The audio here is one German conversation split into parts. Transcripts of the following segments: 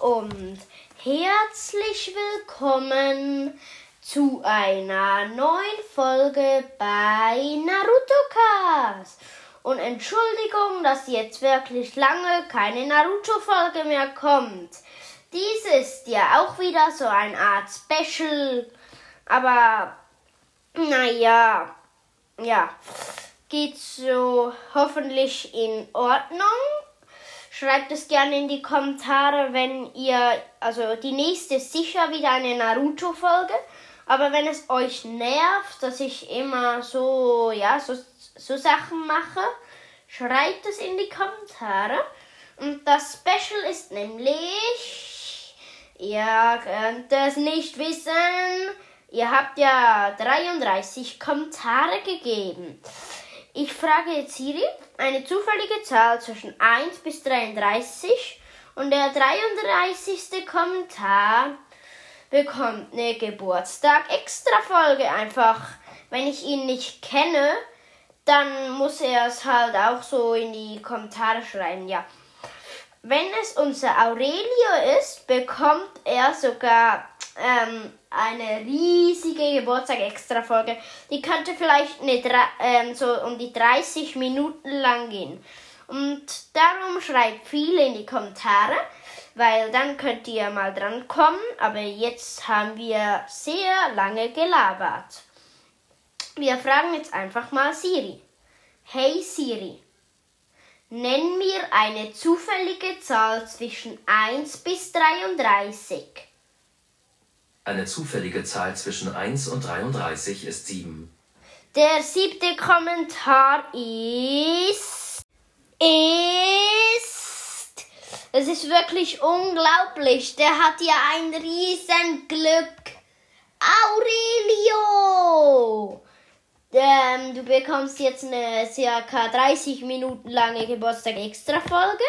und herzlich willkommen zu einer neuen Folge bei Naruto Cast. Und Entschuldigung, dass jetzt wirklich lange keine Naruto-Folge mehr kommt. Dies ist ja auch wieder so eine Art Special. Aber, naja, ja, geht so hoffentlich in Ordnung. Schreibt es gerne in die Kommentare, wenn ihr, also die nächste ist sicher wieder eine Naruto-Folge. Aber wenn es euch nervt, dass ich immer so, ja, so, so Sachen mache, schreibt es in die Kommentare. Und das Special ist nämlich, ihr könnt es nicht wissen, ihr habt ja 33 Kommentare gegeben. Ich frage jetzt Siri eine zufällige Zahl zwischen 1 bis 33 und der 33. Kommentar bekommt eine Geburtstag-Extra-Folge einfach. Wenn ich ihn nicht kenne, dann muss er es halt auch so in die Kommentare schreiben, ja. Wenn es unser Aurelio ist, bekommt er sogar ähm, eine riesige Geburtstag-Extra-Folge. Die könnte vielleicht eine, ähm, so um die 30 Minuten lang gehen. Und darum schreibt viele in die Kommentare, weil dann könnt ihr mal dran kommen. Aber jetzt haben wir sehr lange gelabert. Wir fragen jetzt einfach mal Siri. Hey Siri, nenn mir eine zufällige Zahl zwischen 1 bis 33. Eine zufällige Zahl zwischen 1 und 33 ist 7. Der siebte Kommentar ist. ist. Es ist wirklich unglaublich. Der hat ja ein riesen Glück. Aurelio! Ähm, du bekommst jetzt eine circa 30 Minuten lange Geburtstag extra Folge.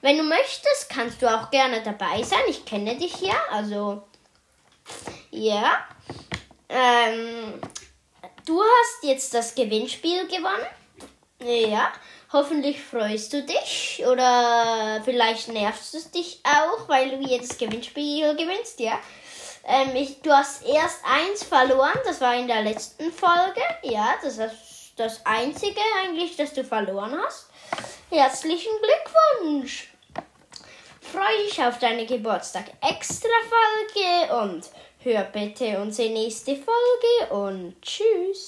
Wenn du möchtest, kannst du auch gerne dabei sein. Ich kenne dich ja, also ja. Ähm, du hast jetzt das Gewinnspiel gewonnen. Ja. Hoffentlich freust du dich oder vielleicht nervst es dich auch, weil du jedes Gewinnspiel gewinnst, ja. Ähm, ich, du hast erst eins verloren, das war in der letzten Folge. Ja, das ist das einzige eigentlich, das du verloren hast. Herzlichen Glückwunsch! Freue dich auf deine Geburtstag extra Folge und hör bitte unsere nächste Folge und tschüss.